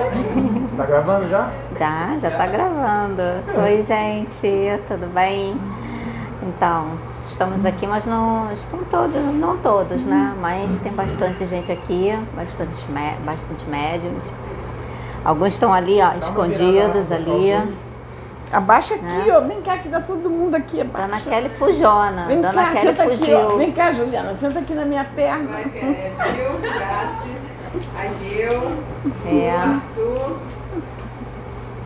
Tá gravando já? Já, já tá gravando. Oi, gente, tudo bem? Então, estamos aqui, mas não estão todos, não todos, né? Mas tem bastante gente aqui, bastante, bastante médiums. Alguns estão ali, ó, escondidos ali. Abaixa aqui, né? ó. Vem cá, que dá todo mundo aqui. Abaixa. Dona Kelly fujona. Vem Dona cá, Kelly senta fugiu. Aqui, ó. Vem cá, Juliana, senta aqui na minha perna. É, Gil, Grace, a Gil, É. o Arthur,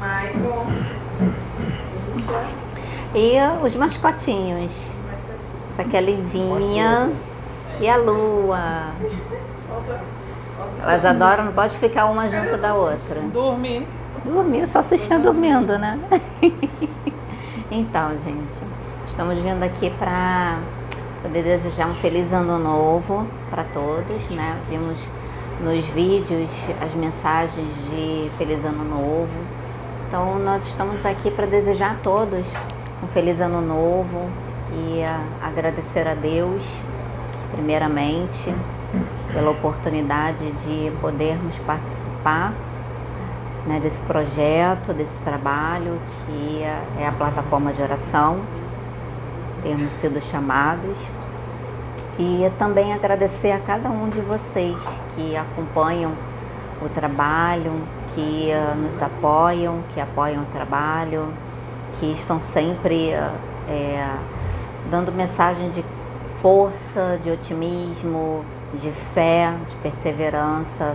Michael, Misha. E os mascotinhos. Essa aqui é a Lindinha e a Lua. Elas adoram, não pode ficar uma junto da outra. Dorme. Dormiu, só assistia dormindo, né? então, gente, estamos vindo aqui para poder desejar um feliz ano novo para todos, né? Vimos nos vídeos as mensagens de feliz ano novo. Então, nós estamos aqui para desejar a todos um feliz ano novo e ah, agradecer a Deus, primeiramente, pela oportunidade de podermos participar né, desse projeto, desse trabalho que é a plataforma de oração, termos sido chamados. E também agradecer a cada um de vocês que acompanham o trabalho, que uh, nos apoiam, que apoiam o trabalho, que estão sempre é, dando mensagem de força, de otimismo, de fé, de perseverança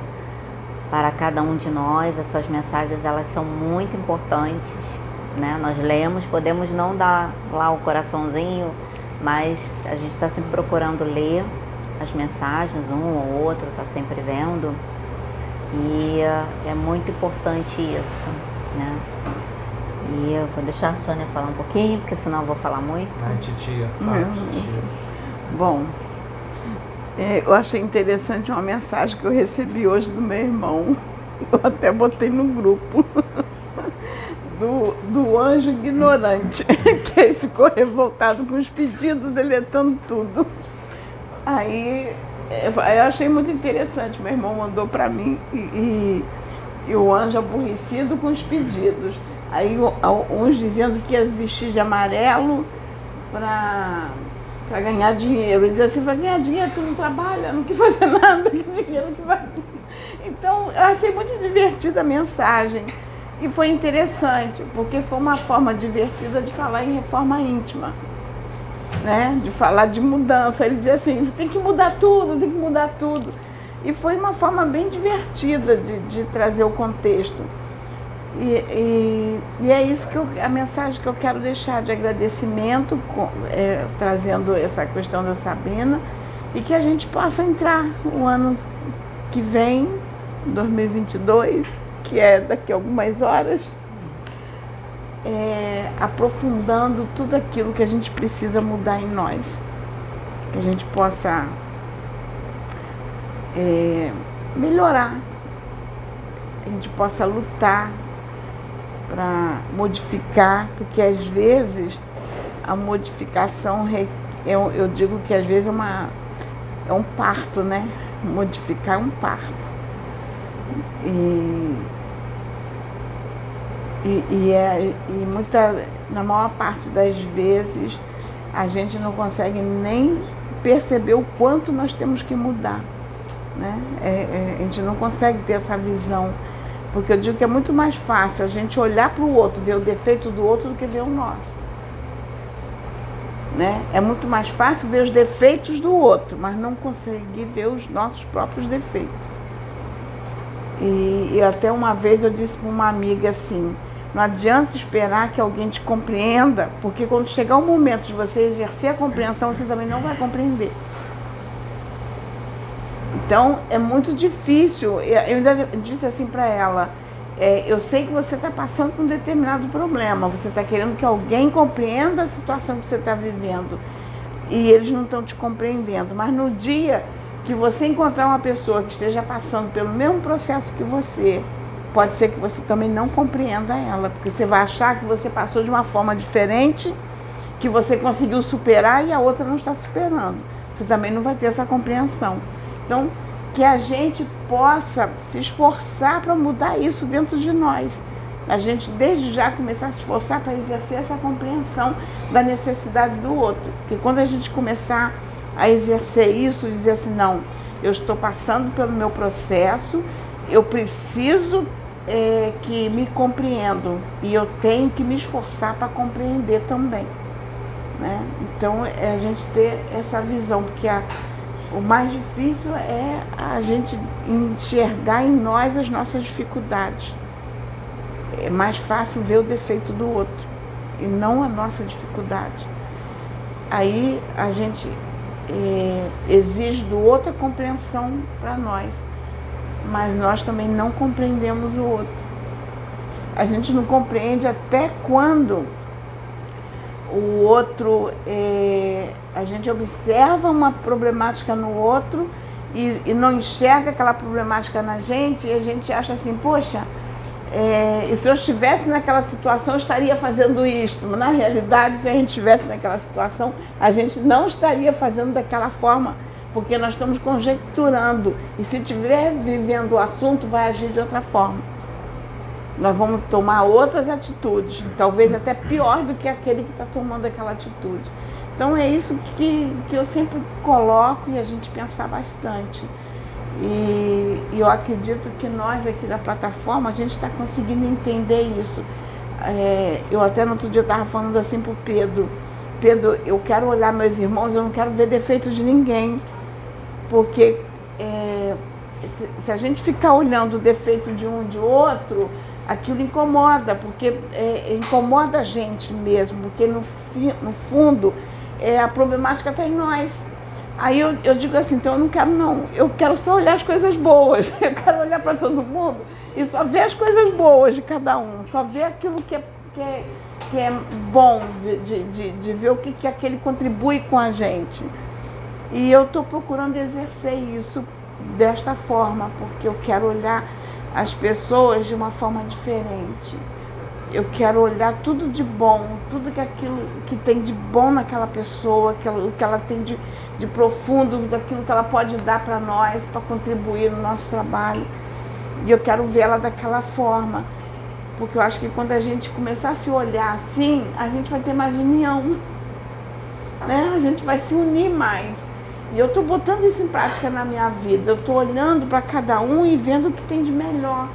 para cada um de nós. Essas mensagens elas são muito importantes, né? Nós lemos, podemos não dar lá o coraçãozinho, mas a gente está sempre procurando ler as mensagens, um ou outro está sempre vendo. E é muito importante isso, né? E eu vou deixar a Sônia falar um pouquinho, porque senão eu vou falar muito. Ai, titia. Fala, titia. Bom, é, eu achei interessante uma mensagem que eu recebi hoje do meu irmão. Eu até botei no grupo. Do, do anjo ignorante, que ele ficou revoltado com os pedidos, deletando tudo. Aí é, eu achei muito interessante, meu irmão mandou para mim e, e, e o anjo aborrecido com os pedidos. Aí uns dizendo que ia vestir de amarelo para para ganhar dinheiro. Ele diz assim, para ganhar dinheiro tu não trabalha, não quer fazer nada, que dinheiro que vai. Então, eu achei muito divertida a mensagem. E foi interessante, porque foi uma forma divertida de falar em reforma íntima. Né? De falar de mudança. Ele dizia assim, tem que mudar tudo, tem que mudar tudo. E foi uma forma bem divertida de, de trazer o contexto. E, e, e, é isso que eu, a mensagem que eu quero deixar de agradecimento, com, é, trazendo essa questão da Sabrina, e que a gente possa entrar o ano que vem, 2022, que é daqui a algumas horas, é, aprofundando tudo aquilo que a gente precisa mudar em nós. Que a gente possa é, melhorar, a gente possa lutar para modificar, porque às vezes a modificação, eu, eu digo que às vezes é, uma, é um parto, né? Modificar é um parto. E, e, é, e muita, na maior parte das vezes a gente não consegue nem perceber o quanto nós temos que mudar. Né? É, é, a gente não consegue ter essa visão porque eu digo que é muito mais fácil a gente olhar para o outro, ver o defeito do outro, do que ver o nosso. Né? É muito mais fácil ver os defeitos do outro, mas não conseguir ver os nossos próprios defeitos. E, e até uma vez eu disse para uma amiga assim, não adianta esperar que alguém te compreenda, porque quando chegar o momento de você exercer a compreensão, você também não vai compreender. Então é muito difícil. Eu ainda disse assim para ela: é, eu sei que você está passando por um determinado problema, você está querendo que alguém compreenda a situação que você está vivendo e eles não estão te compreendendo. Mas no dia que você encontrar uma pessoa que esteja passando pelo mesmo processo que você, pode ser que você também não compreenda ela, porque você vai achar que você passou de uma forma diferente, que você conseguiu superar e a outra não está superando. Você também não vai ter essa compreensão. Então, que a gente possa se esforçar para mudar isso dentro de nós. A gente, desde já, começar a se esforçar para exercer essa compreensão da necessidade do outro. Porque quando a gente começar a exercer isso e dizer assim, não, eu estou passando pelo meu processo, eu preciso é, que me compreendo e eu tenho que me esforçar para compreender também. Né? Então, é a gente ter essa visão, porque a, o mais difícil é a gente enxergar em nós as nossas dificuldades. É mais fácil ver o defeito do outro e não a nossa dificuldade. Aí a gente exige do outro a compreensão para nós, mas nós também não compreendemos o outro. A gente não compreende até quando o outro, é, a gente observa uma problemática no outro e, e, não enxerga aquela problemática na gente e a gente acha assim, poxa, é, se eu estivesse naquela situação eu estiria fazendo isto. Mas, na realidade, se a gente estivesse naquela situação, a gente não estaria fazendo daquela forma, porque nós estamos conjecturando. E se estiver vivendo o assunto, vai agir de outra forma nós vamos tomar outras atitudes, talvez até pior do que aquele que está tomando aquela atitude. Então é isso que, que eu sempre coloco e a gente pensar bastante. E, e eu acredito que nós aqui da plataforma, a gente está conseguindo entender isso. É, eu até no outro dia estava falando assim para o Pedro, Pedro, eu quero olhar meus irmãos, eu não quero ver defeitos de ninguém. Porque é, se a gente ficar olhando o defeito de um de outro, aquilo incomoda, porque é, incomoda a gente mesmo, porque no, fi, no fundo é, a problemática está em nós. Aí eu, eu digo assim, então eu não quero não, eu quero só olhar as coisas boas, eu quero olhar para todo mundo e só ver as coisas boas de cada um, só ver aquilo que é, que é, que é bom, de, de, de, de ver o que, que aquele contribui com a gente. E eu estou procurando exercer isso desta forma, porque eu quero olhar as pessoas de uma forma diferente. Eu quero olhar tudo de bom, tudo que aquilo que tem de bom naquela pessoa, o que ela tem de, de profundo, daquilo que ela pode dar para nós, para contribuir no nosso trabalho. E eu quero vê-la daquela forma. Porque eu acho que quando a gente começar a se olhar assim, a gente vai ter mais união. Né? A gente vai se unir mais. E eu estou botando isso em prática na minha vida. Eu estou olhando para cada um e vendo o que tem de melhor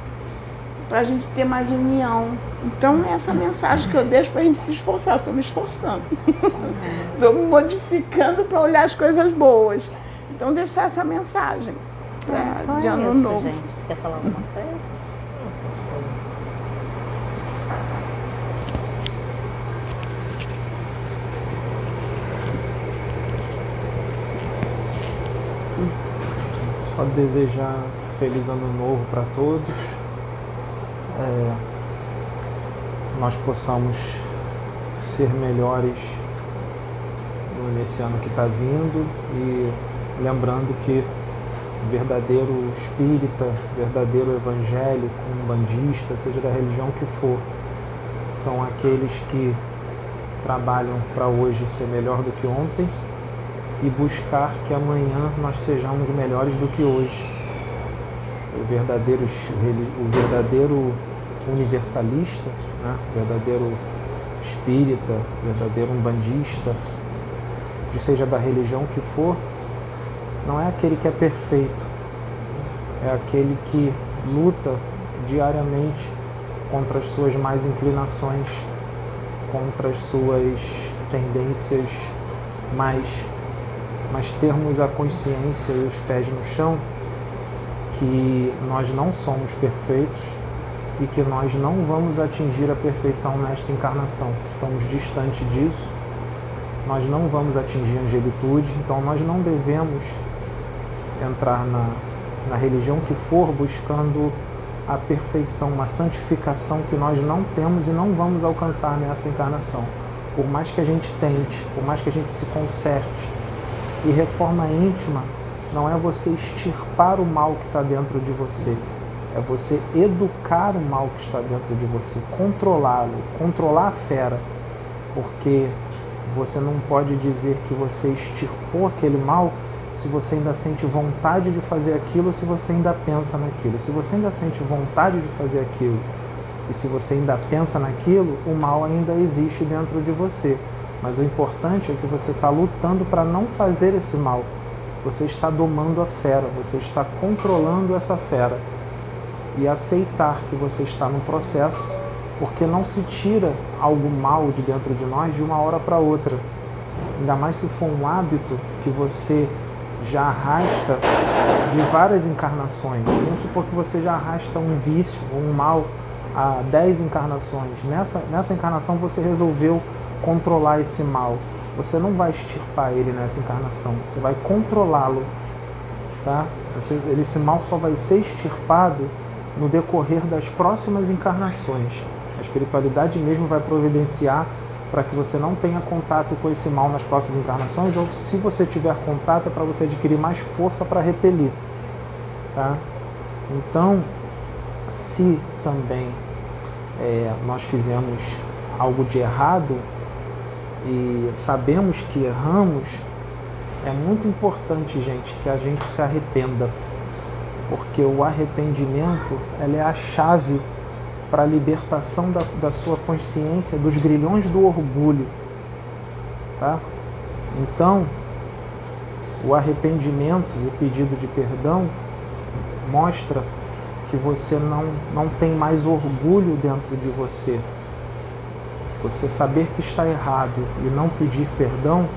para a gente ter mais união. Então, é essa mensagem que eu deixo para a gente se esforçar. Estou me esforçando. Estou me modificando para olhar as coisas boas. Então, deixar essa mensagem pra, então de é ano isso, novo. Gente. Você quer falar alguma coisa? Só desejar feliz ano novo para todos. É, nós possamos ser melhores nesse ano que está vindo e lembrando que verdadeiro espírita, verdadeiro evangélico, um bandista, seja da religião que for, são aqueles que trabalham para hoje ser melhor do que ontem e buscar que amanhã nós sejamos melhores do que hoje. O verdadeiro, universalista, né? o verdadeiro espírita, o verdadeiro umbandista, seja da religião que for, não é aquele que é perfeito, é aquele que luta diariamente contra as suas mais inclinações, contra as suas tendências mais mas termos a consciência e os pés no chão que nós não somos perfeitos e que nós não vamos atingir a perfeição nesta encarnação. Estamos distante disso, nós não vamos atingir a angelitude, então nós não devemos entrar na, na religião que for buscando a perfeição, uma santificação que nós não temos e não vamos alcançar nessa encarnação. Por mais que a gente tente, por mais que a gente se conserte, e reforma íntima não é você extirpar o mal que está dentro de você, é você educar o mal que está dentro de você, controlá-lo, controlar a fera, porque você não pode dizer que você extirpou aquele mal se você ainda sente vontade de fazer aquilo, se você ainda pensa naquilo. Se você ainda sente vontade de fazer aquilo e se você ainda pensa naquilo, o mal ainda existe dentro de você. Mas o importante é que você está lutando para não fazer esse mal. Você está domando a fera, você está controlando essa fera. E aceitar que você está no processo, porque não se tira algo mal de dentro de nós de uma hora para outra. Ainda mais se for um hábito que você já arrasta de várias encarnações. Vamos supor que você já arrasta um vício ou um mal há 10 encarnações. Nessa, nessa encarnação você resolveu controlar esse mal. Você não vai extirpar ele nessa encarnação, você vai controlá-lo. Tá? Esse, mal só vai ser extirpado no decorrer das próximas encarnações. A espiritualidade mesmo vai providenciar para que você não tenha contato com esse mal nas próximas encarnações, ou se você tiver contato, é para você adquirir mais força para repelir. Tá? Então, se também é, nós fizemos algo de errado e sabemos que erramos, é muito importante, gente, que a gente se arrependa, porque o arrependimento ela é a chave para a libertação da, da sua consciência dos grilhões do orgulho, tá? Então, o arrependimento e o pedido de perdão mostra que você não, não tem mais orgulho dentro de você. Você saber que está errado e não pedir perdão,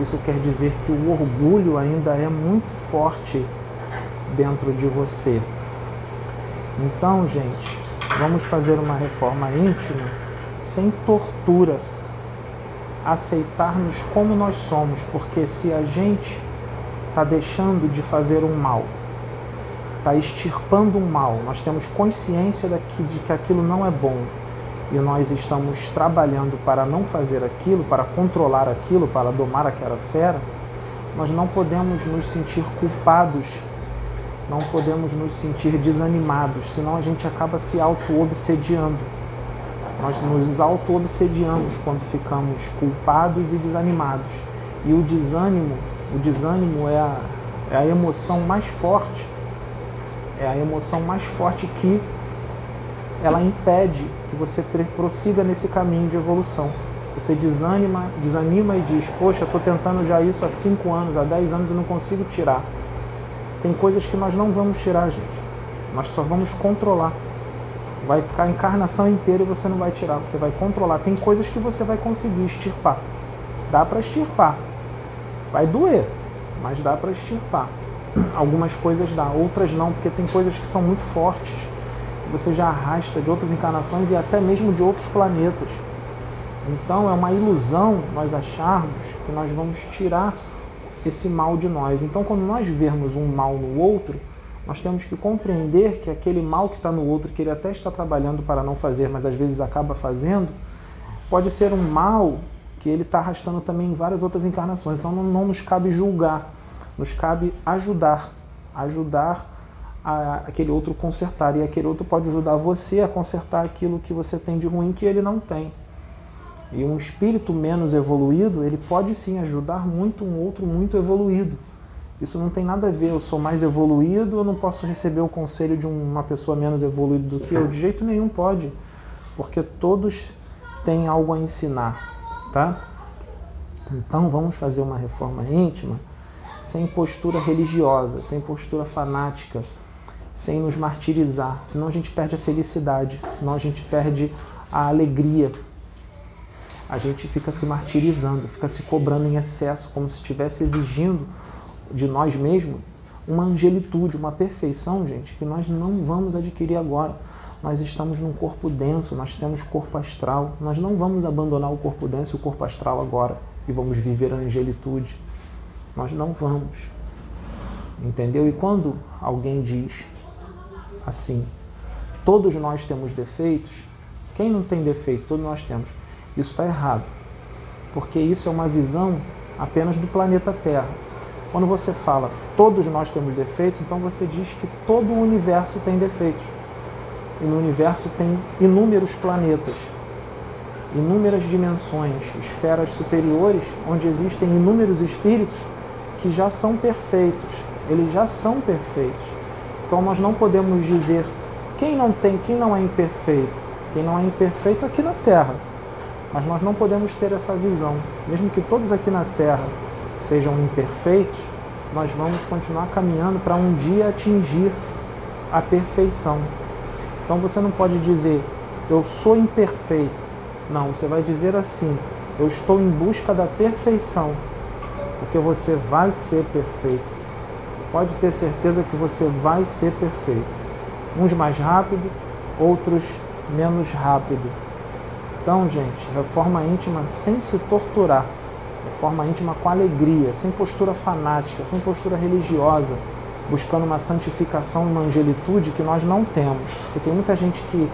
isso quer dizer que o orgulho ainda é muito forte dentro de você. Então, gente, vamos fazer uma reforma íntima sem tortura. Aceitar-nos como nós somos, porque se a gente está deixando de fazer um mal, está extirpando um mal, nós temos consciência de que aquilo não é bom e nós estamos trabalhando para não fazer aquilo, para controlar aquilo, para domar aquela fera, nós não podemos nos sentir culpados, não podemos nos sentir desanimados, senão a gente acaba se auto-obsediando. Nós nos auto-obsediamos quando ficamos culpados e desanimados. E o desânimo, o desânimo é a, é a emoção mais forte é a emoção mais forte que ela impede que você prossiga nesse caminho de evolução. Você desanima, desanima e diz: Poxa, estou tentando já isso há 5 anos, há 10 anos e não consigo tirar. Tem coisas que nós não vamos tirar, gente. Nós só vamos controlar. Vai ficar a encarnação inteira e você não vai tirar, você vai controlar. Tem coisas que você vai conseguir extirpar. Dá para extirpar. Vai doer, mas dá para extirpar. Algumas coisas dá, outras não, porque tem coisas que são muito fortes, você já arrasta de outras encarnações e até mesmo de outros planetas. Então é uma ilusão nós acharmos que nós vamos tirar esse mal de nós. Então, quando nós vermos um mal no outro, nós temos que compreender que aquele mal que está no outro, que ele até está trabalhando para não fazer, mas às vezes acaba fazendo, pode ser um mal que ele está arrastando também em várias outras encarnações. Então, não, não nos cabe julgar nos cabe ajudar, ajudar a, aquele outro consertar. E aquele outro pode ajudar você a consertar aquilo que você tem de ruim que ele não tem. E um espírito menos evoluído, ele pode sim ajudar muito um outro muito evoluído. Isso não tem nada a ver, eu sou mais evoluído, eu não posso receber o conselho de uma pessoa menos evoluída do que eu. De jeito nenhum pode, porque todos têm algo a ensinar, tá? Então vamos fazer uma reforma íntima sem postura religiosa, sem postura fanática, sem nos martirizar, senão a gente perde a felicidade, senão a gente perde a alegria. A gente fica se martirizando, fica se cobrando em excesso, como se estivesse exigindo de nós mesmos uma angelitude, uma perfeição, gente, que nós não vamos adquirir agora. Nós estamos num corpo denso, nós temos corpo astral. Nós não vamos abandonar o corpo denso e o corpo astral agora e vamos viver a angelitude. Nós não vamos. Entendeu? E quando alguém diz assim, todos nós temos defeitos, quem não tem defeito? Todos nós temos. Isso está errado. Porque isso é uma visão apenas do planeta Terra. Quando você fala todos nós temos defeitos, então você diz que todo o universo tem defeitos. E no universo tem inúmeros planetas, inúmeras dimensões, esferas superiores, onde existem inúmeros espíritos que já são perfeitos. Eles já são perfeitos. Então nós não podemos dizer quem não tem, quem não é imperfeito. Quem não é imperfeito aqui na Terra. Mas nós não podemos ter essa visão. Mesmo que todos aqui na Terra sejam imperfeitos, nós vamos continuar caminhando para um dia atingir a perfeição. Então você não pode dizer, eu sou imperfeito. Não, você vai dizer assim, eu estou em busca da perfeição, porque você vai ser perfeito. Pode ter certeza que você vai ser perfeito. Uns mais rápido, outros menos rápido. Então, gente, reforma íntima sem se torturar, reforma íntima com alegria, sem postura fanática, sem postura religiosa, buscando uma santificação uma angelitude que nós não temos. Porque tem muita gente que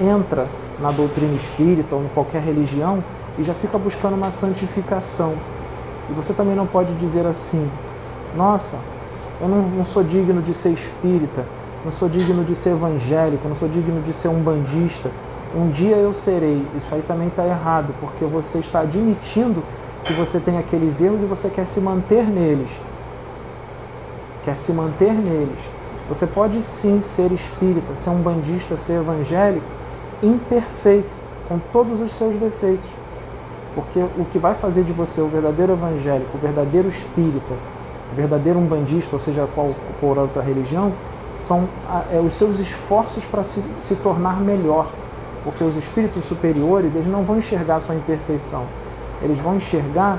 entra na doutrina espírita ou em qualquer religião e já fica buscando uma santificação. E você também não pode dizer assim: nossa, eu não, não sou digno de ser espírita, não sou digno de ser evangélico, não sou digno de ser um bandista. Um dia eu serei. Isso aí também está errado, porque você está admitindo que você tem aqueles erros e você quer se manter neles. Quer se manter neles. Você pode sim ser espírita, ser um bandista, ser evangélico, imperfeito, com todos os seus defeitos. Porque o que vai fazer de você o verdadeiro evangélico, o verdadeiro espírita, verdadeiro umbandista, ou seja, qual for a outra religião, são é, os seus esforços para se, se tornar melhor. Porque os espíritos superiores, eles não vão enxergar a sua imperfeição. Eles vão enxergar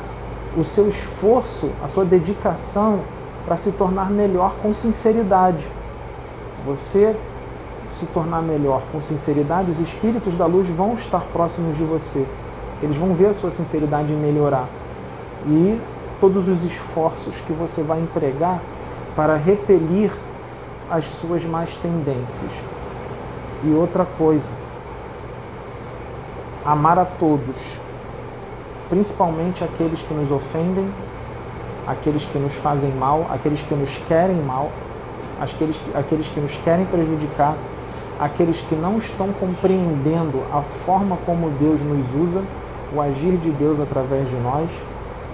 o seu esforço, a sua dedicação para se tornar melhor com sinceridade. Se você se tornar melhor com sinceridade, os espíritos da luz vão estar próximos de você. Eles vão ver a sua sinceridade melhorar. E todos os esforços que você vai empregar para repelir as suas más tendências. E outra coisa, amar a todos, principalmente aqueles que nos ofendem, aqueles que nos fazem mal, aqueles que nos querem mal, aqueles, aqueles que nos querem prejudicar, aqueles que não estão compreendendo a forma como Deus nos usa, o agir de Deus através de nós,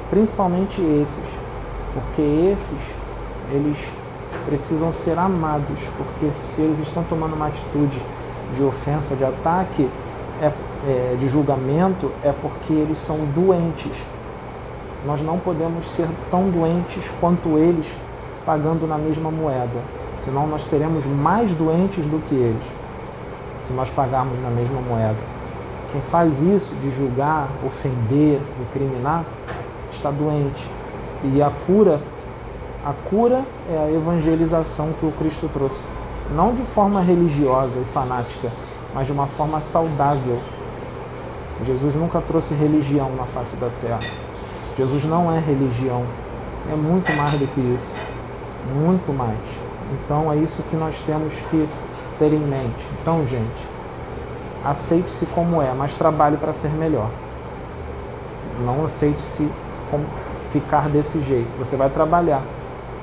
principalmente esses, porque esses, eles precisam ser amados, porque se eles estão tomando uma atitude de ofensa, de ataque, é, é, de julgamento, é porque eles são doentes. Nós não podemos ser tão doentes quanto eles pagando na mesma moeda senão nós seremos mais doentes do que eles, se nós pagarmos na mesma moeda. Quem faz isso de julgar, ofender, recriminar, está doente. E a cura, a cura é a evangelização que o Cristo trouxe. Não de forma religiosa e fanática, mas de uma forma saudável. Jesus nunca trouxe religião na face da terra. Jesus não é religião. É muito mais do que isso. Muito mais. Então é isso que nós temos que ter em mente. Então, gente, aceite-se como é, mas trabalhe para ser melhor. Não aceite-se ficar desse jeito. Você vai trabalhar,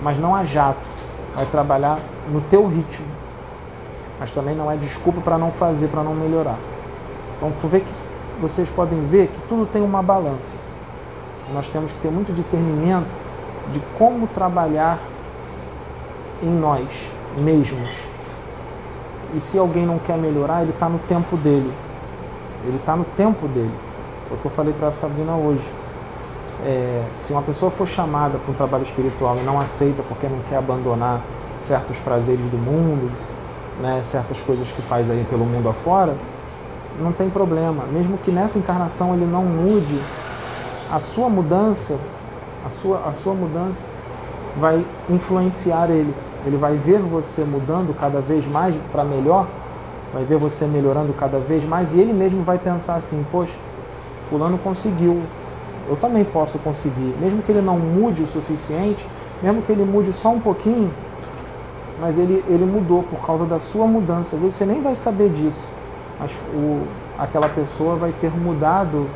mas não a jato. Vai trabalhar no teu ritmo. Mas também não é desculpa para não fazer, para não melhorar. Então, tu vê que vocês podem ver que tudo tem uma balança. Nós temos que ter muito discernimento de como trabalhar em nós mesmos. E se alguém não quer melhorar, ele está no tempo dele. Ele está no tempo dele. É o que eu falei para a Sabrina hoje. É, se uma pessoa for chamada para um trabalho espiritual e não aceita porque não quer abandonar certos prazeres do mundo, né, certas coisas que faz aí pelo mundo afora, não tem problema. Mesmo que nessa encarnação ele não mude, a sua mudança, a sua, a sua mudança vai influenciar ele. Ele vai ver você mudando cada vez mais para melhor, vai ver você melhorando cada vez mais e ele mesmo vai pensar assim: poxa, Fulano conseguiu, eu também posso conseguir. Mesmo que ele não mude o suficiente, mesmo que ele mude só um pouquinho, mas ele, ele mudou por causa da sua mudança. Você nem vai saber disso, mas o, aquela pessoa vai ter mudado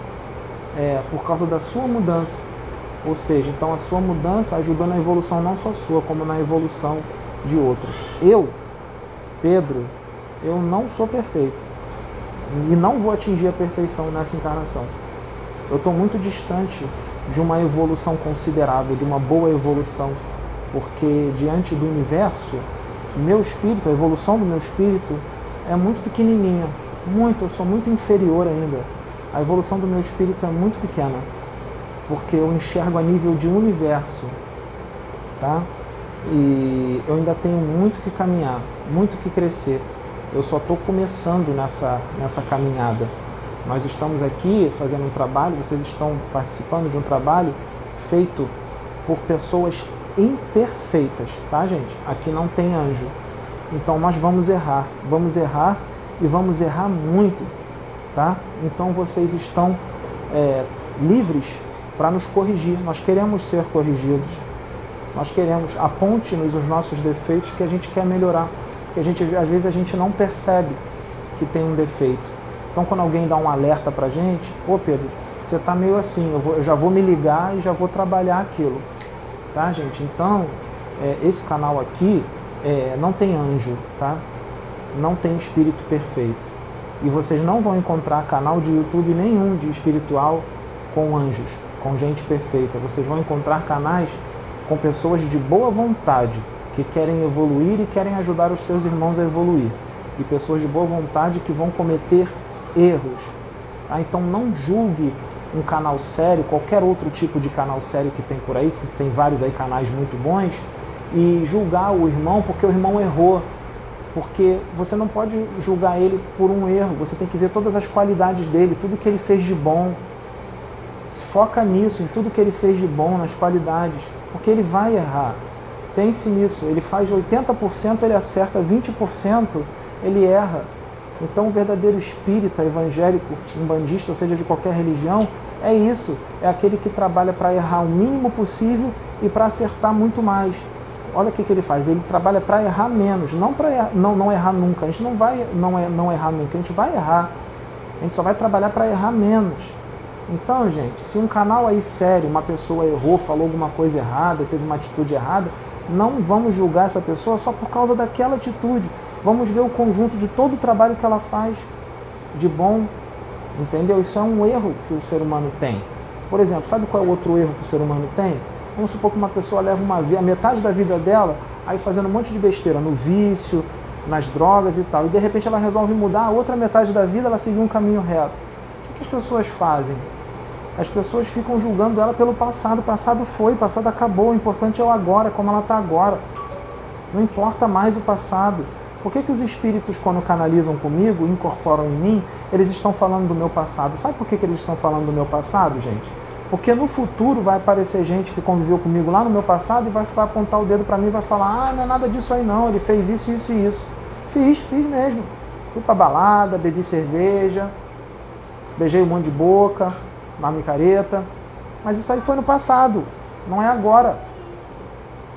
é, por causa da sua mudança. Ou seja, então a sua mudança ajudou na evolução não só sua, como na evolução de outros. Eu, Pedro, eu não sou perfeito e não vou atingir a perfeição nessa encarnação. Eu estou muito distante de uma evolução considerável, de uma boa evolução, porque diante do universo, meu espírito, a evolução do meu espírito é muito pequenininha, muito, eu sou muito inferior ainda. A evolução do meu espírito é muito pequena, porque eu enxergo a nível de universo, tá? E eu ainda tenho muito que caminhar, muito que crescer. Eu só estou começando nessa, nessa caminhada. Nós estamos aqui fazendo um trabalho, vocês estão participando de um trabalho feito por pessoas imperfeitas, tá, gente? Aqui não tem anjo. Então nós vamos errar, vamos errar e vamos errar muito, tá? Então vocês estão é, livres para nos corrigir. Nós queremos ser corrigidos. Nós queremos aponte-nos os nossos defeitos que a gente quer melhorar, que a gente às vezes a gente não percebe que tem um defeito. Então quando alguém dá um alerta para a gente, pô Pedro, você está meio assim, eu, vou, eu, já vou me ligar e já vou trabalhar aquilo, tá gente? Então é, esse canal aqui é, não tem anjo, tá? Não tem espírito perfeito. E vocês não vão encontrar canal de YouTube nenhum de espiritual com anjos, com gente perfeita. Vocês vão encontrar canais com pessoas de boa vontade, que querem evoluir e querem ajudar os seus irmãos a evoluir. E pessoas de boa vontade que vão cometer erros. Ah, então não julgue um canal sério, qualquer outro tipo de canal sério que tem por aí, que tem vários aí canais muito bons, e julgar o irmão porque o irmão errou. Porque você não pode julgar ele por um erro, você tem que ver todas as qualidades dele, tudo que ele fez de bom. Se foca nisso, em tudo que ele fez de bom, nas qualidades, porque ele vai errar. Pense nisso, ele faz 80%, ele acerta 20%, ele erra. Então, o verdadeiro espírita, evangélico, umbandista, ou seja, de qualquer religião, é isso. É aquele que trabalha para errar o mínimo possível e para acertar muito mais olha o que, que ele faz. Ele trabalha para errar menos, não para não, não errar nunca. A gente não vai não, é, não errar nunca, a gente vai errar. A gente só vai trabalhar para errar menos. Então, gente, se um canal aí sério, uma pessoa errou, falou alguma coisa errada, teve uma atitude errada, não vamos julgar essa pessoa só por causa daquela atitude. Vamos ver o conjunto de todo o trabalho que ela faz de bom. Entendeu? Isso é um erro que o ser humano tem. Por exemplo, sabe qual é o outro erro que o ser humano tem? Vamos supor que uma pessoa leva uma a metade da vida dela aí fazendo um monte de besteira no vício, nas drogas e tal, e de repente ela resolve mudar a outra metade da vida, ela seguir um caminho reto. O que as pessoas fazem? As pessoas ficam julgando ela pelo passado. O passado foi, o passado acabou. O importante é o agora, como ela está agora. Não importa mais o passado. Por que, que os espíritos, quando canalizam comigo, incorporam em mim, eles estão falando do meu passado? Sabe por que, que eles estão falando do meu passado, gente? Porque no futuro vai aparecer gente que conviveu comigo lá no meu passado e vai apontar o dedo para mim e vai falar: ah, não é nada disso aí não, ele fez isso, isso e isso. Fiz, fiz mesmo. Fui pra balada, bebi cerveja, beijei um monte de boca, na micareta. Mas isso aí foi no passado, não é agora.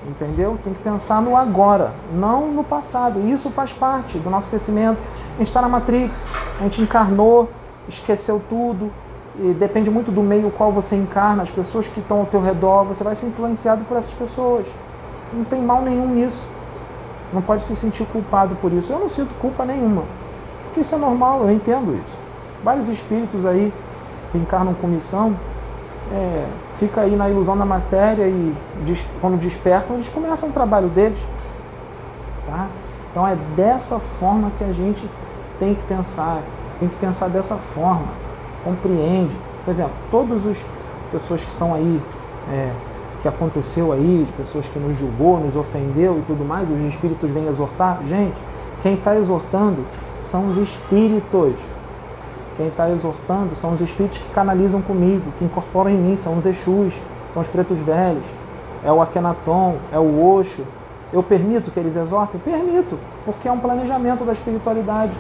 Entendeu? Tem que pensar no agora, não no passado. E isso faz parte do nosso crescimento. A gente está na Matrix, a gente encarnou, esqueceu tudo, e depende muito do meio qual você encarna, as pessoas que estão ao teu redor, você vai ser influenciado por essas pessoas. Não tem mal nenhum nisso. Não pode se sentir culpado por isso. Eu não sinto culpa nenhuma. Porque isso é normal, eu entendo isso. Vários espíritos aí que encarnam com missão, é, fica aí na ilusão da matéria e quando despertam, eles começam o trabalho deles. Tá? Então é dessa forma que a gente tem que pensar. Tem que pensar dessa forma compreende. Por exemplo, todas as pessoas que estão aí, é, que aconteceu aí, pessoas que nos julgou, nos ofendeu e tudo mais, os espíritos vêm exortar. Gente, quem está exortando são os espíritos. Quem está exortando são os espíritos que canalizam comigo, que incorporam em mim, são os Exus, são os pretos velhos, é o Akenaton, é o Osho. Eu permito que eles exortem? Permito, porque é um planejamento da espiritualidade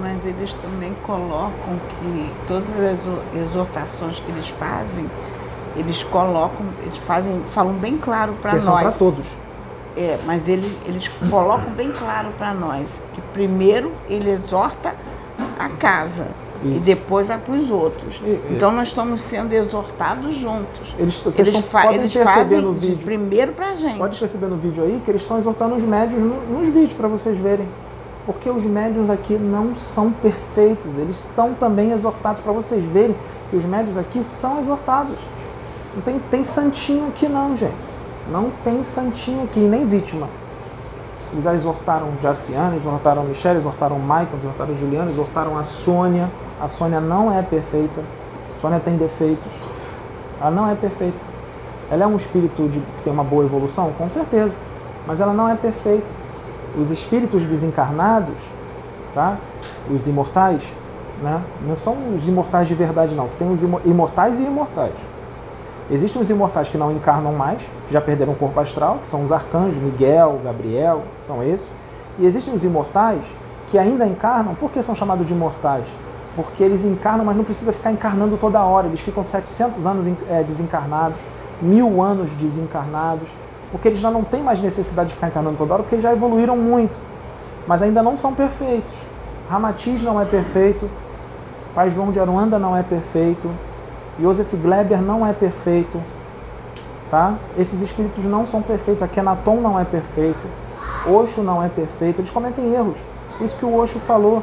mas eles também colocam que todas as exortações que eles fazem, eles colocam, eles fazem, falam bem claro para nós. para todos. É, mas eles, eles colocam bem claro para nós que primeiro ele exorta a casa Isso. e depois vai para os outros. E, então nós estamos sendo exortados juntos. Eles, eles, fa podem eles perceber no vídeo. Primeiro para a gente. Pode perceber no vídeo aí que eles estão exortando os médios no, nos vídeos para vocês verem porque os médios aqui não são perfeitos, eles estão também exortados para vocês verem que os médios aqui são exortados. Não tem, tem santinho aqui não, gente. Não tem santinho aqui, nem vítima. Eles exortaram Jaciana, exortaram Michelle, exortaram Michael, exortaram Juliana, exortaram a Sônia. A Sônia não é perfeita. A Sônia tem defeitos. Ela não é perfeita. Ela é um espírito de, que tem uma boa evolução? Com certeza. Mas ela não é perfeita. Os espíritos desencarnados, tá? os imortais, né? não são os imortais de verdade, não. Tem os imortais e imortais. Existem os imortais que não encarnam mais, já perderam o corpo astral, que são os arcanjos, Miguel, Gabriel, são esses. E existem os imortais que ainda encarnam, por que são chamados de imortais? Porque eles encarnam, mas não precisa ficar encarnando toda hora. Eles ficam 700 anos é, desencarnados, mil anos desencarnados, porque eles já não têm mais necessidade de ficar encarnando toda hora, porque eles já evoluíram muito. Mas ainda não são perfeitos. Ramatiz não é perfeito, Pai João de Aruanda não é perfeito, Joseph Gleber não é perfeito, tá? Esses espíritos não são perfeitos, Akhenaton não é perfeito, Osho não é perfeito, eles cometem erros. Isso que o Osho falou,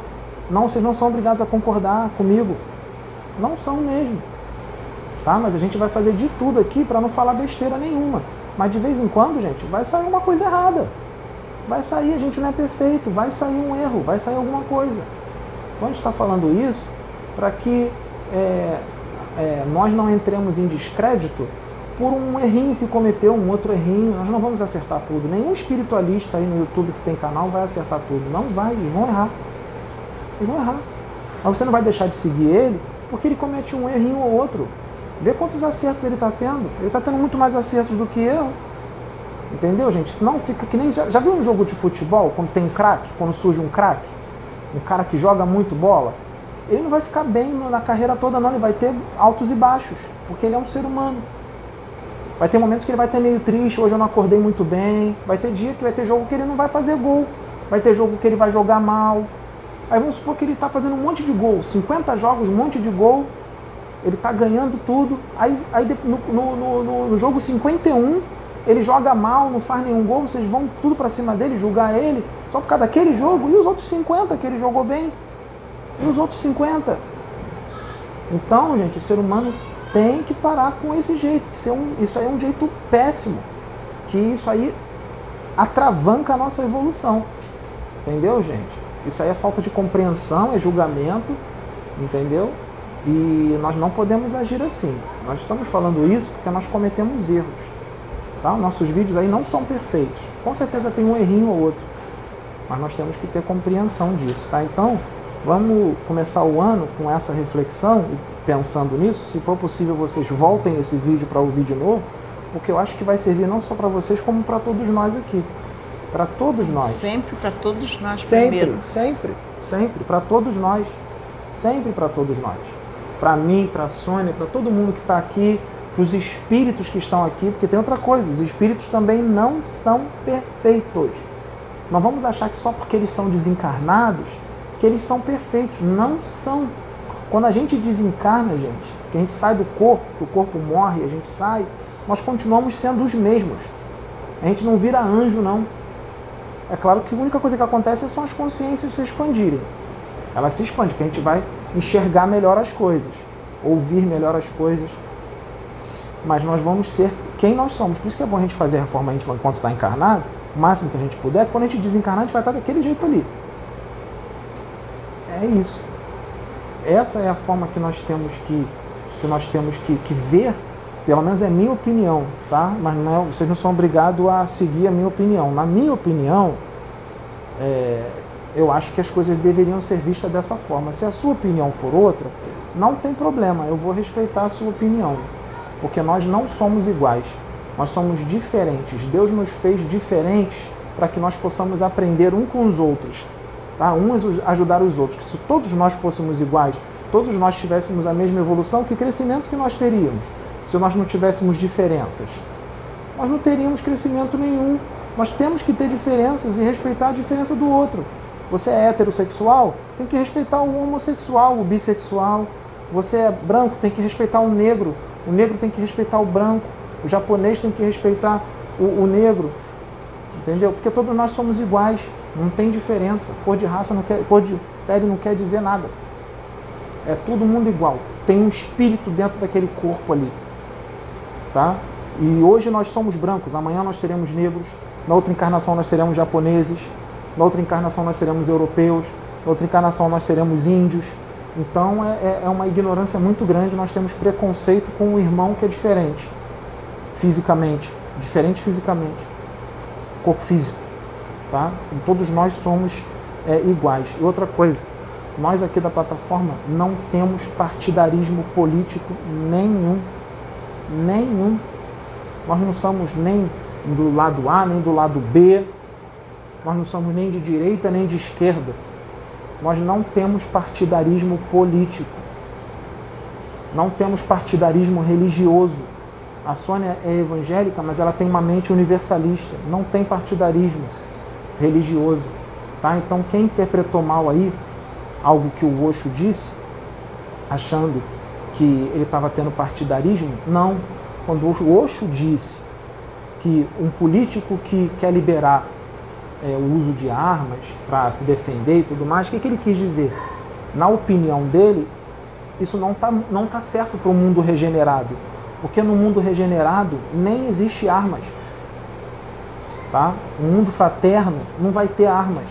não, vocês não são obrigados a concordar comigo. Não são mesmo. Tá? Mas a gente vai fazer de tudo aqui para não falar besteira nenhuma. Mas de vez em quando, gente, vai sair uma coisa errada. Vai sair, a gente não é perfeito, vai sair um erro, vai sair alguma coisa. Então a gente está falando isso para que é, é, nós não entremos em descrédito por um errinho que cometeu, um outro errinho. Nós não vamos acertar tudo. Nenhum espiritualista aí no YouTube que tem canal vai acertar tudo. Não vai, eles vão errar. Eles vão errar. Mas você não vai deixar de seguir ele porque ele comete um errinho ou outro. Vê quantos acertos ele está tendo. Ele está tendo muito mais acertos do que eu. Entendeu, gente? Senão fica que nem. Já, já viu um jogo de futebol, quando tem um craque, quando surge um craque? Um cara que joga muito bola? ele não vai ficar bem na carreira toda, não. Ele vai ter altos e baixos, porque ele é um ser humano. Vai ter momentos que ele vai ter meio triste, hoje eu não acordei muito bem. Vai ter dia que vai ter jogo que ele não vai fazer gol. Vai ter jogo que ele vai jogar mal. Aí vamos supor que ele está fazendo um monte de gol, 50 jogos, um monte de gol. Ele está ganhando tudo. Aí, aí no, no, no, no jogo 51, ele joga mal, não faz nenhum gol, vocês vão tudo para cima dele, julgar ele, só por causa daquele jogo. E os outros 50 que ele jogou bem? E os outros 50? Então, gente, o ser humano tem que parar com esse jeito. Isso, é um, isso aí é um jeito péssimo. Que isso aí atravanca a nossa evolução. Entendeu, gente? Isso aí é falta de compreensão, é julgamento, entendeu? E nós não podemos agir assim. Nós estamos falando isso porque nós cometemos erros. Tá? Nossos vídeos aí não são perfeitos. Com certeza tem um errinho ou outro. Mas nós temos que ter compreensão disso. Tá? Então, Vamos começar o ano com essa reflexão, pensando nisso. Se for possível, vocês voltem esse vídeo para ouvir de novo, porque eu acho que vai servir não só para vocês, como para todos nós aqui. Para todos nós. Sempre para todos nós sempre, primeiro. Sempre, sempre, para todos nós. Sempre para todos nós. Para mim, para a Sônia, para todo mundo que está aqui, para os espíritos que estão aqui, porque tem outra coisa, os espíritos também não são perfeitos. Não vamos achar que só porque eles são desencarnados que eles são perfeitos. Não são. Quando a gente desencarna, gente, que a gente sai do corpo, que o corpo morre, a gente sai, nós continuamos sendo os mesmos. A gente não vira anjo, não. É claro que a única coisa que acontece são as consciências se expandirem. Elas se expandem, que a gente vai enxergar melhor as coisas, ouvir melhor as coisas. Mas nós vamos ser quem nós somos. Por isso que é bom a gente fazer a reforma íntima enquanto está encarnado, o máximo que a gente puder. Quando a gente desencarnar, a gente vai estar daquele jeito ali. É isso. Essa é a forma que nós temos que, que, nós temos que, que ver, pelo menos é minha opinião, tá? Mas não é, vocês não são obrigados a seguir a minha opinião. Na minha opinião, é, eu acho que as coisas deveriam ser vistas dessa forma. Se a sua opinião for outra, não tem problema, eu vou respeitar a sua opinião, porque nós não somos iguais, nós somos diferentes. Deus nos fez diferentes para que nós possamos aprender um com os outros tá? uns ajudar os outros. Que se todos nós fôssemos iguais, todos nós tivéssemos a mesma evolução, que crescimento que nós teríamos? Se nós não tivéssemos diferenças, nós não teríamos crescimento nenhum. Nós temos que ter diferenças e respeitar a diferença do outro. Você é heterossexual, tem que respeitar o homossexual, o bissexual. Você é branco, tem que respeitar o negro. O negro tem que respeitar o branco. O japonês tem que respeitar o, o negro. Entendeu? Porque todos nós somos iguais. Não tem diferença. Cor de raça não quer, cor de pele não quer dizer nada. É todo mundo igual. Tem um espírito dentro daquele corpo ali. Tá? E hoje nós somos brancos, amanhã nós seremos negros, na outra encarnação nós seremos japoneses, na outra encarnação nós seremos europeus, na outra encarnação nós seremos índios. Então é, é, é uma ignorância muito grande, nós temos preconceito com o irmão que é diferente, fisicamente, diferente fisicamente, corpo físico, tá? E todos nós somos é, iguais. E outra coisa, nós aqui da plataforma não temos partidarismo político nenhum, nenhum. Nós não somos nem do lado A, nem do lado B, nós não somos nem de direita nem de esquerda. Nós não temos partidarismo político. Não temos partidarismo religioso. A Sônia é evangélica, mas ela tem uma mente universalista. Não tem partidarismo religioso. Tá? Então, quem interpretou mal aí algo que o Osho disse, achando que ele estava tendo partidarismo, não. Quando o Osho disse que um político que quer liberar é, o uso de armas para se defender e tudo mais, o que, que ele quis dizer? Na opinião dele, isso não está não tá certo para o mundo regenerado, porque no mundo regenerado nem existe armas. Tá? O mundo fraterno não vai ter armas.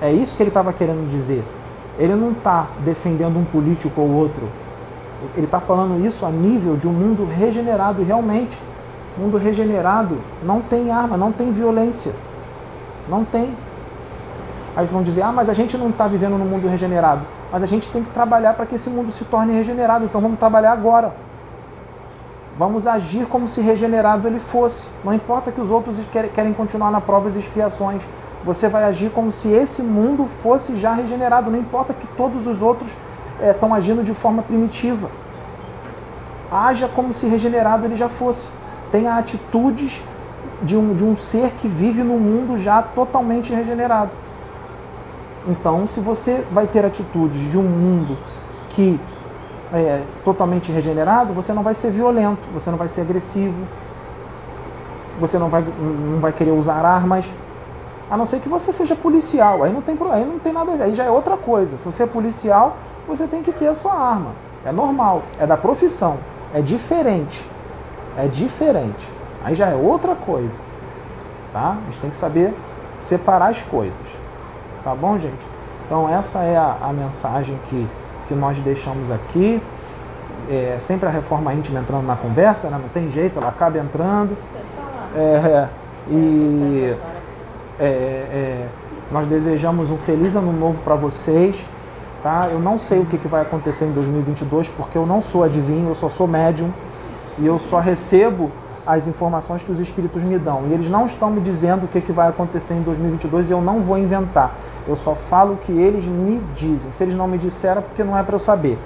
É isso que ele estava querendo dizer. Ele não está defendendo um político ou outro. Ele está falando isso a nível de um mundo regenerado e realmente mundo regenerado não tem arma, não tem violência. Não tem. Aí vão dizer, ah, mas a gente não está vivendo no mundo regenerado. Mas a gente tem que trabalhar para que esse mundo se torne regenerado. Então vamos trabalhar agora. Vamos agir como se regenerado ele fosse. Não importa que os outros querem continuar na provas e expiações. Você vai agir como se esse mundo fosse já regenerado. Não importa que todos os outros estão é, agindo de forma primitiva. Haja como se regenerado ele já fosse tenha atitudes de um, de um ser que vive no mundo já totalmente regenerado. Então, se você vai ter atitudes de um mundo que é totalmente regenerado, você não vai ser violento, você não vai ser agressivo, você não vai, não vai querer usar armas, a não ser que você seja policial. Aí não tem, aí não tem nada a ver, aí já é outra coisa. Se você é policial, você tem que ter a sua arma. É normal, é da profissão, é diferente é diferente. Aí já é outra coisa. Tá? A gente tem que saber separar as coisas. Tá bom, gente? Então essa é a, a mensagem que, que nós deixamos aqui. É, sempre a reforma íntima entrando na conversa, né? não tem jeito, ela acaba entrando. É, é e é, é, nós desejamos um feliz ano novo para vocês. Tá? Eu não sei o que, que vai acontecer em 2022, porque eu não sou adivinho, eu só sou médium e eu só recebo as informações que os espíritos me dão. E eles não estão me dizendo o que, que vai acontecer em 2022 e eu não vou inventar. Eu só falo o que eles me dizem. Se eles não me disseram, é porque não é para eu saber.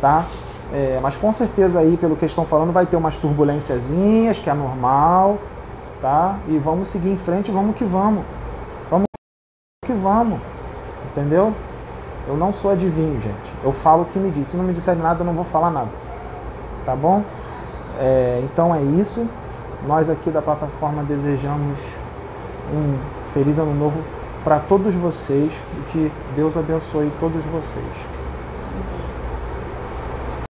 Tá? É, mas com certeza aí, pelo que estão falando, vai ter umas turbulênciazinhas, que é normal. Tá? E vamos seguir em frente, vamos que vamos. Vamos que vamos. Entendeu? Eu não sou adivinho, gente. Eu falo o que me diz. Se não me disserem nada, eu não vou falar nada. Tá bom? É, então é isso. Nós aqui da plataforma desejamos um feliz ano novo para todos vocês e que Deus abençoe todos vocês.